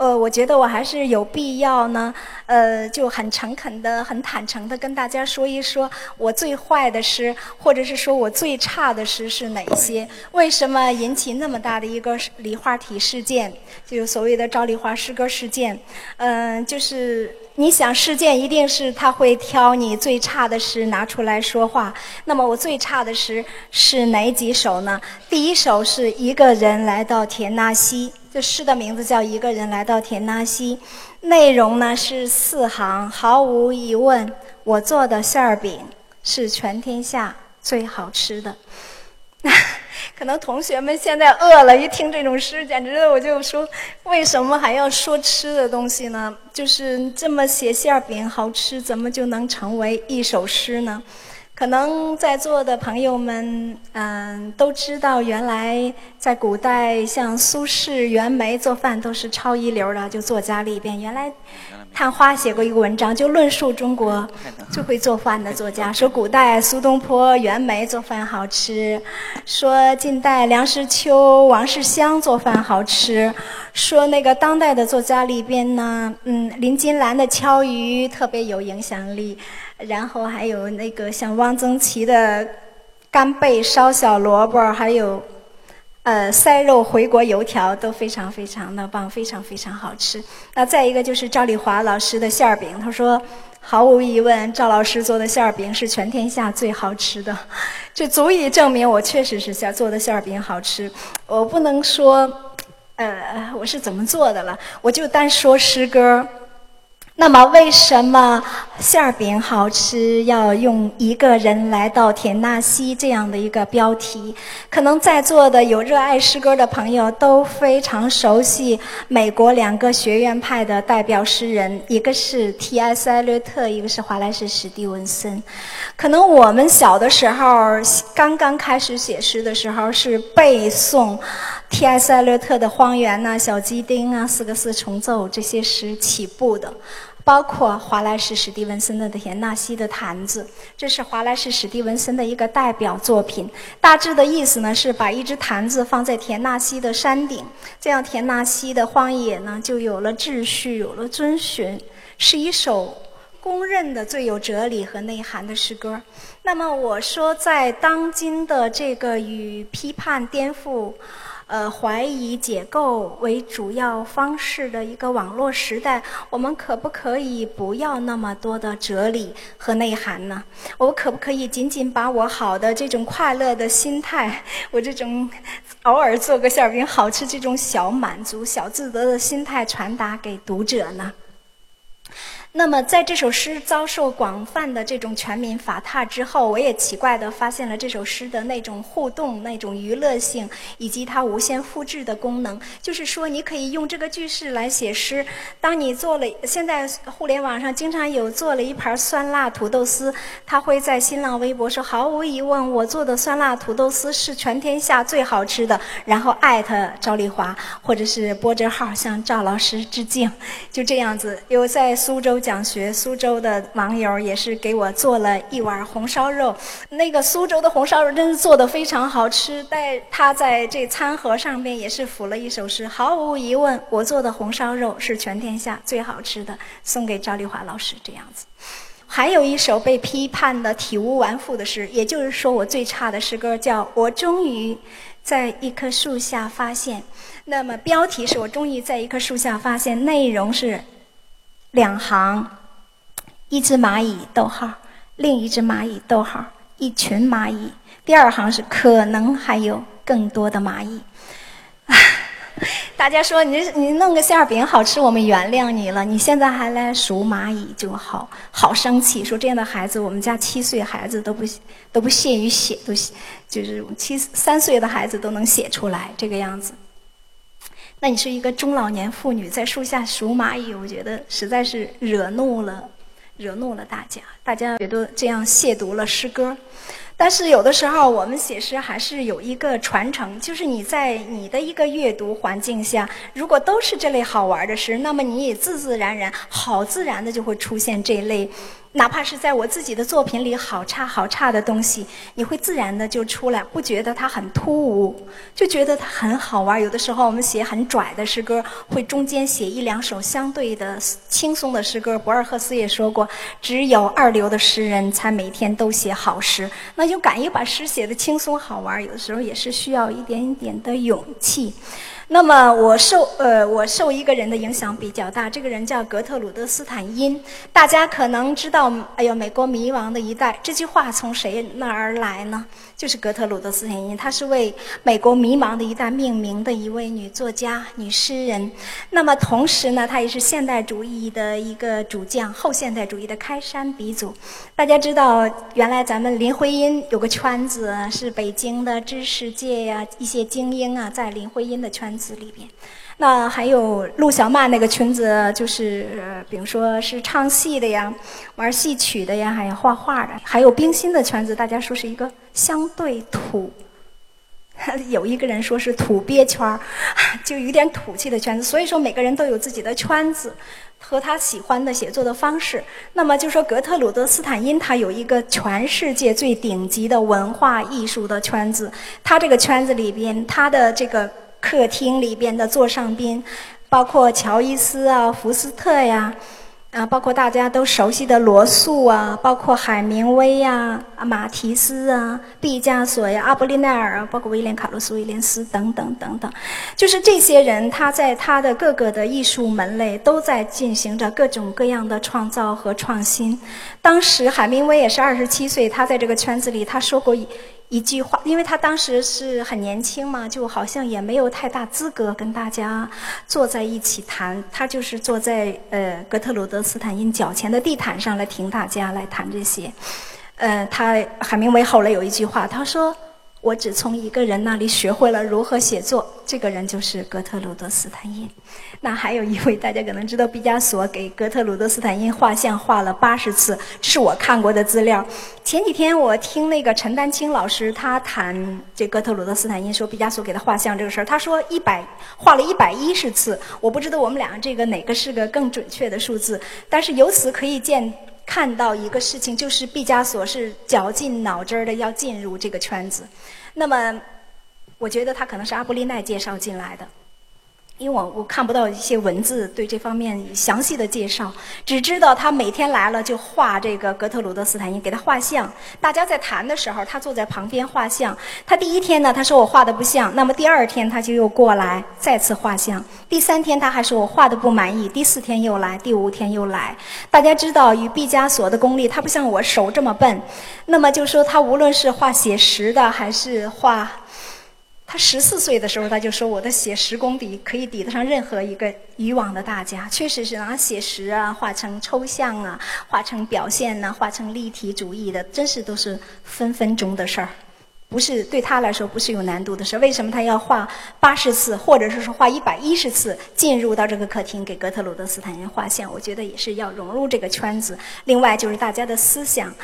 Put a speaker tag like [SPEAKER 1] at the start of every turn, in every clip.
[SPEAKER 1] 呃，我觉得我还是有必要呢，呃，就很诚恳的、很坦诚的跟大家说一说，我最坏的诗，或者是说我最差的诗是哪些？为什么引起那么大的一个梨花体事件？就所谓的赵丽华诗歌事件。嗯，就是你想事件一定是他会挑你最差的诗拿出来说话。那么我最差的诗是哪几首呢？第一首是一个人来到田纳西。这诗的名字叫《一个人来到田纳西》，内容呢是四行，毫无疑问，我做的馅儿饼是全天下最好吃的。可能同学们现在饿了，一听这种诗，简直我就说，为什么还要说吃的东西呢？就是这么写馅儿饼好吃，怎么就能成为一首诗呢？可能在座的朋友们，嗯，都知道，原来在古代，像苏轼、袁枚做饭都是超一流的，就作家里边，原来探花写过一个文章，就论述中国 最会做饭的作家，说古代苏东坡、袁枚做饭好吃，说近代梁实秋、王世襄做饭好吃，说那个当代的作家里边呢，嗯，林金兰的敲鱼特别有影响力。然后还有那个像汪曾祺的干贝烧小萝卜，还有呃塞肉回锅油条都非常非常的棒，非常非常好吃。那再一个就是赵丽华老师的馅儿饼，他说毫无疑问，赵老师做的馅儿饼是全天下最好吃的，这足以证明我确实是馅做的馅儿饼好吃。我不能说呃我是怎么做的了，我就单说诗歌。那么，为什么馅儿饼好吃要用一个人来到田纳西这样的一个标题？可能在座的有热爱诗歌的朋友都非常熟悉美国两个学院派的代表诗人，一个是 T.S. 艾略特，一个是华莱士·史蒂文森。可能我们小的时候刚刚开始写诗的时候是背诵 T.S. 艾略特的《荒原》呐、《小鸡丁》啊、《四个四重奏》这些诗起步的。包括华莱士·史蒂文森的《田纳西的坛子》，这是华莱士·史蒂文森的一个代表作品。大致的意思呢，是把一只坛子放在田纳西的山顶，这样田纳西的荒野呢就有了秩序，有了遵循，是一首公认的最有哲理和内涵的诗歌。那么我说，在当今的这个与批判、颠覆。呃，怀疑解构为主要方式的一个网络时代，我们可不可以不要那么多的哲理和内涵呢？我可不可以仅仅把我好的这种快乐的心态，我这种偶尔做个馅饼好吃这种小满足、小自得的心态传达给读者呢？那么，在这首诗遭受广泛的这种全民法踏之后，我也奇怪地发现了这首诗的那种互动、那种娱乐性，以及它无限复制的功能。就是说，你可以用这个句式来写诗。当你做了，现在互联网上经常有做了一盘酸辣土豆丝，他会在新浪微博说：“毫无疑问，我做的酸辣土豆丝是全天下最好吃的。”然后艾特赵丽华，或者是拨着号向赵老师致敬。就这样子，有在苏州。讲学苏州的网友也是给我做了一碗红烧肉，那个苏州的红烧肉真是做的非常好吃。但他在这餐盒上面也是附了一首诗，毫无疑问，我做的红烧肉是全天下最好吃的，送给赵丽华老师这样子。还有一首被批判的体无完肤的诗，也就是说我最差的诗歌，叫我终于在一棵树下发现。那么标题是我终于在一棵树下发现，内容是。两行，一只蚂蚁，逗号，另一只蚂蚁，逗号，一群蚂蚁。第二行是可能还有更多的蚂蚁。大家说你你弄个馅饼好吃，我们原谅你了。你现在还来数蚂蚁，就好好生气。说这样的孩子，我们家七岁孩子都不都不屑于写，都就是七三岁的孩子都能写出来这个样子。那你是一个中老年妇女在树下数蚂蚁，我觉得实在是惹怒了，惹怒了大家。大家觉得这样亵渎了诗歌。但是有的时候我们写诗还是有一个传承，就是你在你的一个阅读环境下，如果都是这类好玩的诗，那么你也自自然然、好自然的就会出现这类哪怕是在我自己的作品里，好差好差的东西，你会自然的就出来，不觉得它很突兀，就觉得它很好玩。有的时候我们写很拽的诗歌，会中间写一两首相对的轻松的诗歌。博尔赫斯也说过，只有二流的诗人才每天都写好诗。那就敢于把诗写的轻松好玩，有的时候也是需要一点点的勇气。那么我受呃我受一个人的影响比较大，这个人叫格特鲁德·斯坦因。大家可能知道，哎呦，美国迷茫的一代，这句话从谁那儿来呢？就是格特鲁德·斯坦因，她是为美国迷茫的一代命名的一位女作家、女诗人。那么同时呢，她也是现代主义的一个主将，后现代主义的开山鼻祖。大家知道，原来咱们林徽因有个圈子，是北京的知识界呀，一些精英啊，在林徽因的圈子子里边。那还有陆小曼那个裙子，就是比如说是唱戏的呀，玩戏曲的呀，还有画画的，还有冰心的圈子，大家说是一个相对土。有一个人说是土鳖圈儿，就有点土气的圈子。所以说每个人都有自己的圈子和他喜欢的写作的方式。那么就说格特鲁德·斯坦因，他有一个全世界最顶级的文化艺术的圈子。他这个圈子里边，他的这个。客厅里边的座上宾，包括乔伊斯啊、福斯特呀，啊，包括大家都熟悉的罗素啊，包括海明威呀、啊马提斯啊、毕加索呀、阿波利奈尔啊，包括威廉·卡洛斯·威廉斯等等等等，就是这些人，他在他的各个的艺术门类都在进行着各种各样的创造和创新。当时海明威也是二十七岁，他在这个圈子里，他说过一。一句话，因为他当时是很年轻嘛，就好像也没有太大资格跟大家坐在一起谈。他就是坐在呃格特鲁德·斯坦因脚前的地毯上来听大家来谈这些。呃，他海明威后来有一句话，他说。我只从一个人那里学会了如何写作，这个人就是格特鲁德·斯坦因。那还有一位，大家可能知道，毕加索给格特鲁德·斯坦因画像画了八十次，这是我看过的资料。前几天我听那个陈丹青老师他谈这格特鲁德·斯坦因，说毕加索给他画像这个事儿，他说一百画了一百一十次。我不知道我们俩这个哪个是个更准确的数字，但是由此可以见。看到一个事情，就是毕加索是绞尽脑汁儿的要进入这个圈子。那么，我觉得他可能是阿布利奈介绍进来的。因为我我看不到一些文字对这方面详细的介绍，只知道他每天来了就画这个格特鲁德·斯坦因，给他画像。大家在谈的时候，他坐在旁边画像。他第一天呢，他说我画的不像，那么第二天他就又过来再次画像。第三天他还说我画的不满意，第四天又来，第五天又来。大家知道，与毕加索的功力，他不像我手这么笨。那么就说他无论是画写实的还是画。他十四岁的时候，他就说：“我的写实功底可以抵得上任何一个以往的大家。”确实是拿写实啊，画成抽象啊，画成表现呐，画成立体主义的，真是都是分分钟的事儿，不是对他来说不是有难度的事。为什么他要画八十次，或者是说画一百一十次进入到这个客厅给格特鲁德·斯坦因画像？我觉得也是要融入这个圈子。另外就是大家的思想。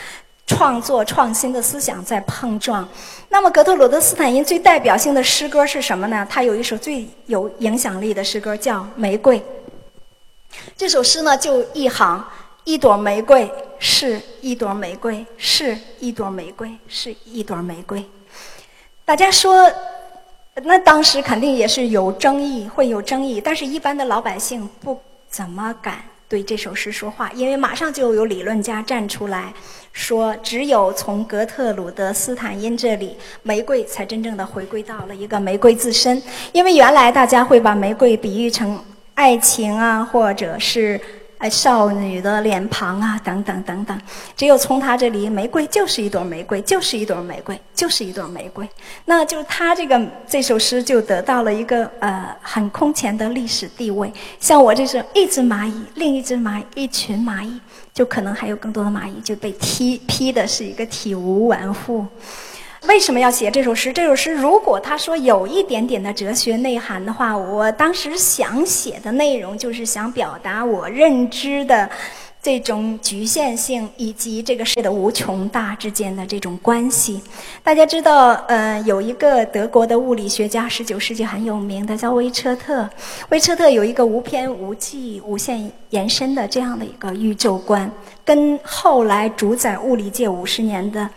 [SPEAKER 1] 创作创新的思想在碰撞。那么，格特鲁德·斯坦因最代表性的诗歌是什么呢？他有一首最有影响力的诗歌叫《玫瑰》。这首诗呢，就一行：一朵玫瑰是一朵玫瑰，是一朵玫瑰，是一朵玫瑰。大家说，那当时肯定也是有争议，会有争议。但是，一般的老百姓不怎么敢对这首诗说话，因为马上就有理论家站出来。说，只有从格特鲁德·斯坦因这里，玫瑰才真正的回归到了一个玫瑰自身。因为原来大家会把玫瑰比喻成爱情啊，或者是呃少女的脸庞啊，等等等等。只有从他这里，玫瑰就是一朵玫瑰，就是一朵玫瑰，就是一朵玫瑰。那就他这个这首诗就得到了一个呃很空前的历史地位。像我这是一只蚂蚁，另一只蚂蚁，一群蚂蚁。就可能还有更多的蚂蚁就被踢踢的是一个体无完肤。为什么要写这首诗？这首诗如果他说有一点点的哲学内涵的话，我当时想写的内容就是想表达我认知的这种局限性以及这个世界的无穷大之间的这种关系。大家知道，呃，有一个德国的物理学家，十九世纪很有名的，叫威彻特。威彻特有一个无边无际、无限延伸的这样的一个宇宙观，跟后来主宰物理界五十年的，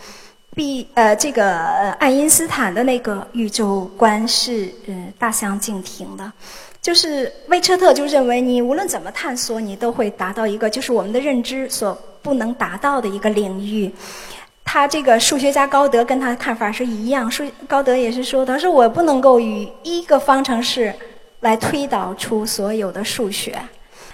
[SPEAKER 1] 毕呃这个爱因斯坦的那个宇宙观是呃大相径庭的。就是威彻特就认为，你无论怎么探索，你都会达到一个就是我们的认知所不能达到的一个领域。他这个数学家高德跟他的看法是一样，数高德也是说，他说我不能够以一个方程式来推导出所有的数学。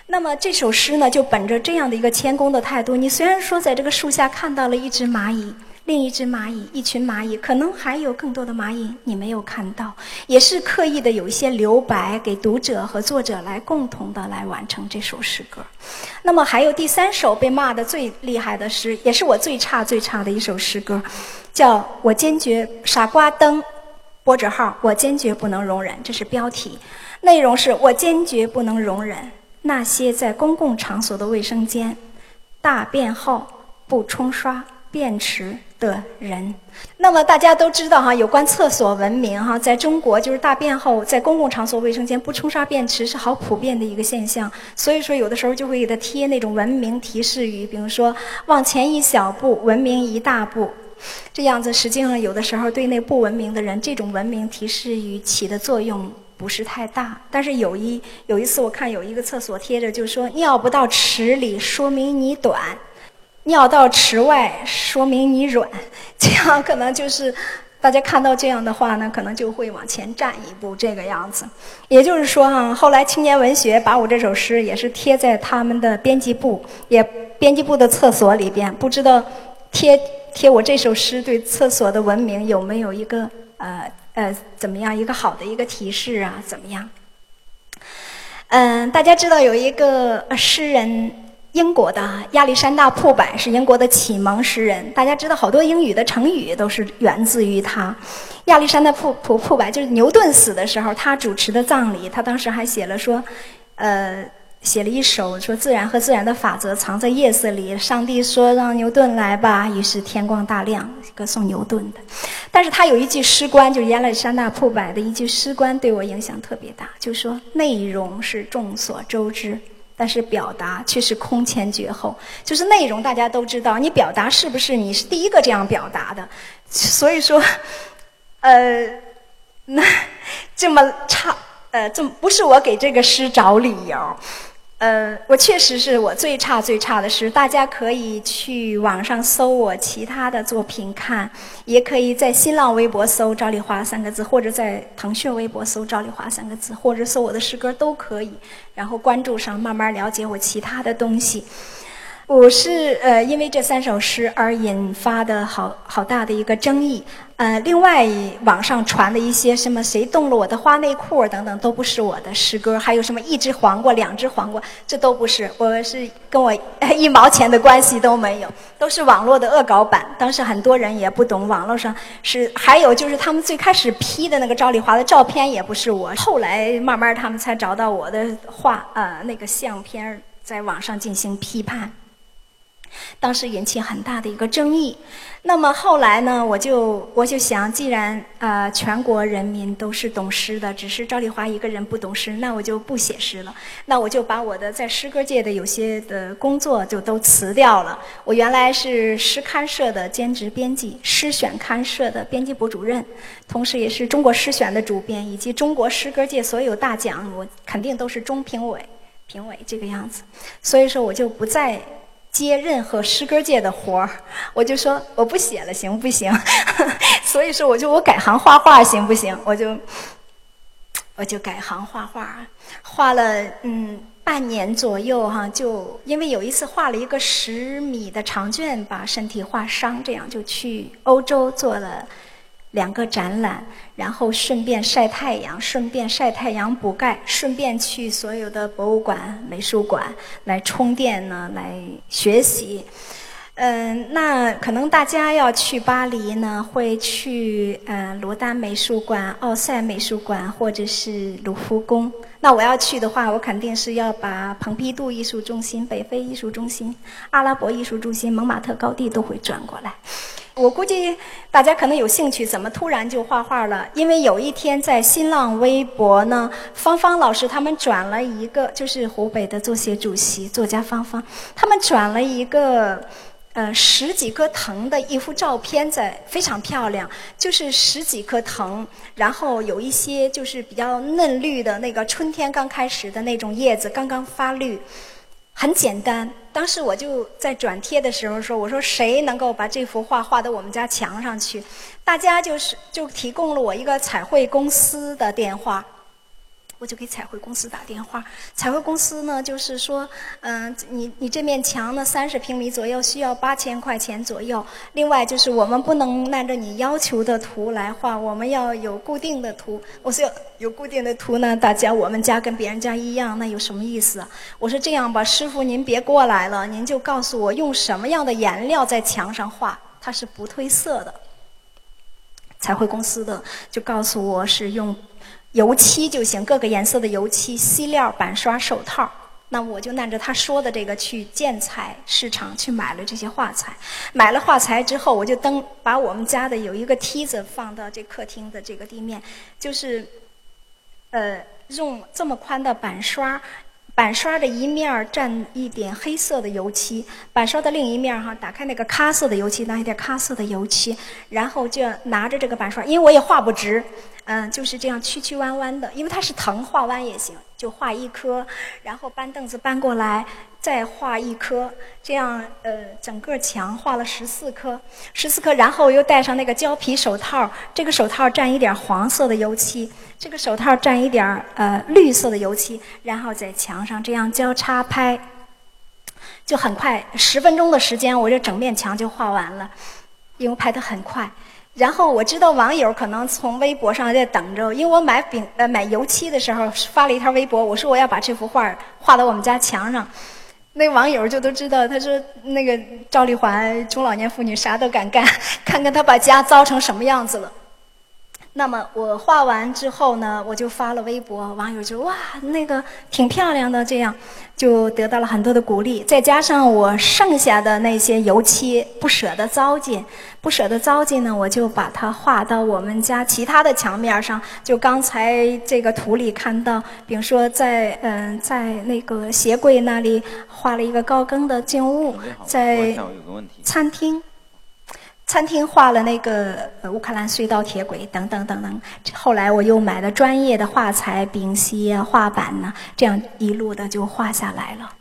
[SPEAKER 1] 那么这首诗呢，就本着这样的一个谦恭的态度，你虽然说在这个树下看到了一只蚂蚁。另一只蚂蚁，一群蚂蚁，可能还有更多的蚂蚁你没有看到，也是刻意的有一些留白给读者和作者来共同的来完成这首诗歌。那么还有第三首被骂的最厉害的诗，也是我最差最差的一首诗歌，叫《我坚决傻瓜灯》，波折号，我坚决不能容忍，这是标题，内容是我坚决不能容忍那些在公共场所的卫生间大便后不冲刷便池。的人，那么大家都知道哈，有关厕所文明哈，在中国就是大便后在公共场所卫生间不冲刷便池是好普遍的一个现象，所以说有的时候就会给他贴那种文明提示语，比如说往前一小步，文明一大步，这样子实际上有的时候对那不文明的人，这种文明提示语起的作用不是太大。但是有一有一次我看有一个厕所贴着就说尿不到池里，说明你短。尿到池外，说明你软，这样可能就是大家看到这样的话呢，可能就会往前站一步，这个样子。也就是说哈，后来青年文学把我这首诗也是贴在他们的编辑部，也编辑部的厕所里边，不知道贴贴我这首诗对厕所的文明有没有一个呃呃怎么样一个好的一个提示啊？怎么样？嗯，大家知道有一个诗人。英国的亚历山大·铺柏是英国的启蒙诗人，大家知道好多英语的成语都是源自于他。亚历山大·铺铺铺柏就是牛顿死的时候，他主持的葬礼，他当时还写了说，呃，写了一首说自然和自然的法则藏在夜色里。上帝说让牛顿来吧，于是天光大亮，歌颂牛顿的。但是他有一句诗观，就是亚历山大·铺柏的一句诗观，对我影响特别大，就说内容是众所周知。但是表达却是空前绝后，就是内容大家都知道，你表达是不是你是第一个这样表达的？所以说，呃，那这么差，呃，这不是我给这个诗找理由。呃，我确实是我最差最差的诗，大家可以去网上搜我其他的作品看，也可以在新浪微博搜“赵丽华”三个字，或者在腾讯微博搜“赵丽华”三个字，或者搜我的诗歌都可以。然后关注上，慢慢了解我其他的东西。我是呃，因为这三首诗而引发的好好大的一个争议。呃，另外网上传的一些什么谁动了我的花内裤等等，都不是我的诗歌。还有什么一只黄瓜、两只黄瓜，这都不是，我是跟我一毛钱的关系都没有，都是网络的恶搞版。当时很多人也不懂，网络上是还有就是他们最开始 P 的那个赵丽华的照片也不是我，后来慢慢他们才找到我的画呃那个相片，在网上进行批判。当时引起很大的一个争议，那么后来呢，我就我就想，既然呃全国人民都是懂诗的，只是赵丽华一个人不懂诗，那我就不写诗了。那我就把我的在诗歌界的有些的工作就都辞掉了。我原来是诗刊社的兼职编辑，诗选刊社的编辑部主任，同时也是中国诗选的主编，以及中国诗歌界所有大奖，我肯定都是中评委、评委这个样子。所以说，我就不再。接任何诗歌界的活儿，我就说我不写了，行不行？所以说，我就我改行画画，行不行？我就我就改行画画，画了嗯半年左右哈，就因为有一次画了一个十米的长卷，把身体画伤，这样就去欧洲做了。两个展览，然后顺便晒太阳，顺便晒太阳补钙，顺便去所有的博物馆、美术馆来充电呢，来学习。嗯，那可能大家要去巴黎呢，会去嗯罗丹美术馆、奥赛美术馆或者是卢浮宫。那我要去的话，我肯定是要把蓬皮杜艺术中心、北非艺术中心、阿拉伯艺术中心、蒙马特高地都会转过来。我估计大家可能有兴趣，怎么突然就画画了？因为有一天在新浪微博呢，芳芳老师他们转了一个，就是湖北的作协主席作家芳芳，他们转了一个。呃，十几棵藤的一幅照片，在非常漂亮，就是十几棵藤，然后有一些就是比较嫩绿的那个春天刚开始的那种叶子刚刚发绿，很简单。当时我就在转贴的时候说：“我说谁能够把这幅画画到我们家墙上去？”大家就是就提供了我一个彩绘公司的电话。我就给彩绘公司打电话，彩绘公司呢，就是说，嗯，你你这面墙呢，三十平米左右，需要八千块钱左右。另外就是我们不能按照你要求的图来画，我们要有固定的图。我说有固定的图呢，大家我们家跟别人家一样，那有什么意思？我说这样吧，师傅您别过来了，您就告诉我用什么样的颜料在墙上画，它是不褪色的。彩绘公司的就告诉我是用。油漆就行，各个颜色的油漆、漆料、板刷、手套。那我就按照他说的这个去建材市场去买了这些画材。买了画材之后，我就登把我们家的有一个梯子放到这客厅的这个地面，就是呃用这么宽的板刷，板刷的一面儿蘸一点黑色的油漆，板刷的另一面儿哈打开那个咖色的油漆，拿一点咖色的油漆，然后就拿着这个板刷，因为我也画不直。嗯，就是这样曲曲弯弯的，因为它是藤，画弯也行，就画一颗，然后搬凳子搬过来，再画一颗，这样呃，整个墙画了十四颗，十四颗，然后又戴上那个胶皮手套，这个手套蘸一点黄色的油漆，这个手套蘸一点呃绿色的油漆，然后在墙上这样交叉拍，就很快，十分钟的时间，我这整面墙就画完了，因为拍得很快。然后我知道网友可能从微博上在等着，因为我买饼呃买油漆的时候发了一条微博，我说我要把这幅画画到我们家墙上，那网友就都知道，他说那个赵丽华中老年妇女啥都敢干，看看她把家糟成什么样子了。那么我画完之后呢，我就发了微博，网友就哇，那个挺漂亮的，这样就得到了很多的鼓励。再加上我剩下的那些油漆不舍得糟践，不舍得糟践呢，我就把它画到我们家其他的墙面上。就刚才这个图里看到，比如说在嗯在那个鞋柜那里画了一个高更的静物，在餐厅。餐厅画了那个乌克兰隧道铁轨等等等等，后来我又买了专业的画材、丙烯啊、画板呢，这样一路的就画下来了。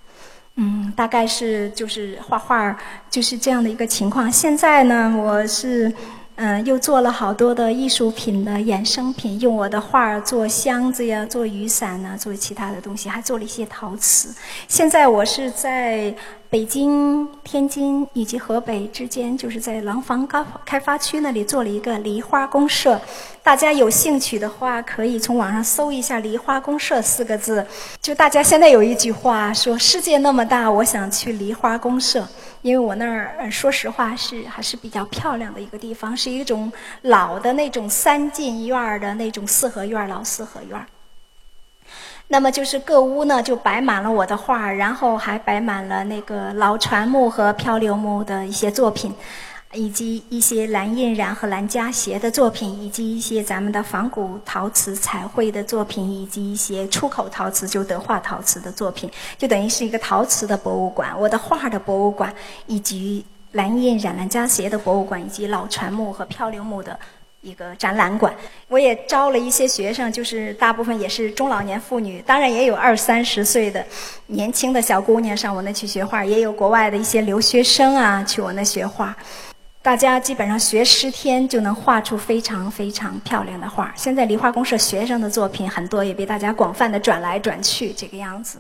[SPEAKER 1] 嗯，大概是就是画画就是这样的一个情况。现在呢，我是。嗯，又做了好多的艺术品的衍生品，用我的画儿做箱子呀，做雨伞呐，做其他的东西，还做了一些陶瓷。现在我是在北京、天津以及河北之间，就是在廊坊高开发区那里做了一个梨花公社。大家有兴趣的话，可以从网上搜一下“梨花公社”四个字。就大家现在有一句话说：“世界那么大，我想去梨花公社。”因为我那儿，说实话是还是比较漂亮的一个地方，是一种老的那种三进院儿的那种四合院儿，老四合院儿。那么就是各屋呢，就摆满了我的画儿，然后还摆满了那个老船木和漂流木的一些作品。以及一些蓝印染和蓝加鞋的作品，以及一些咱们的仿古陶瓷彩绘的作品，以及一些出口陶瓷就德化陶瓷的作品，就等于是一个陶瓷的博物馆。我的画的博物馆，以及蓝印染蓝加鞋的博物馆，以及老船木和漂流木的一个展览馆。我也招了一些学生，就是大部分也是中老年妇女，当然也有二三十岁的年轻的小姑娘上我那去学画，也有国外的一些留学生啊去我那学画。大家基本上学十天就能画出非常非常漂亮的画。现在梨花公社学生的作品很多，也被大家广泛的转来转去，这个样子。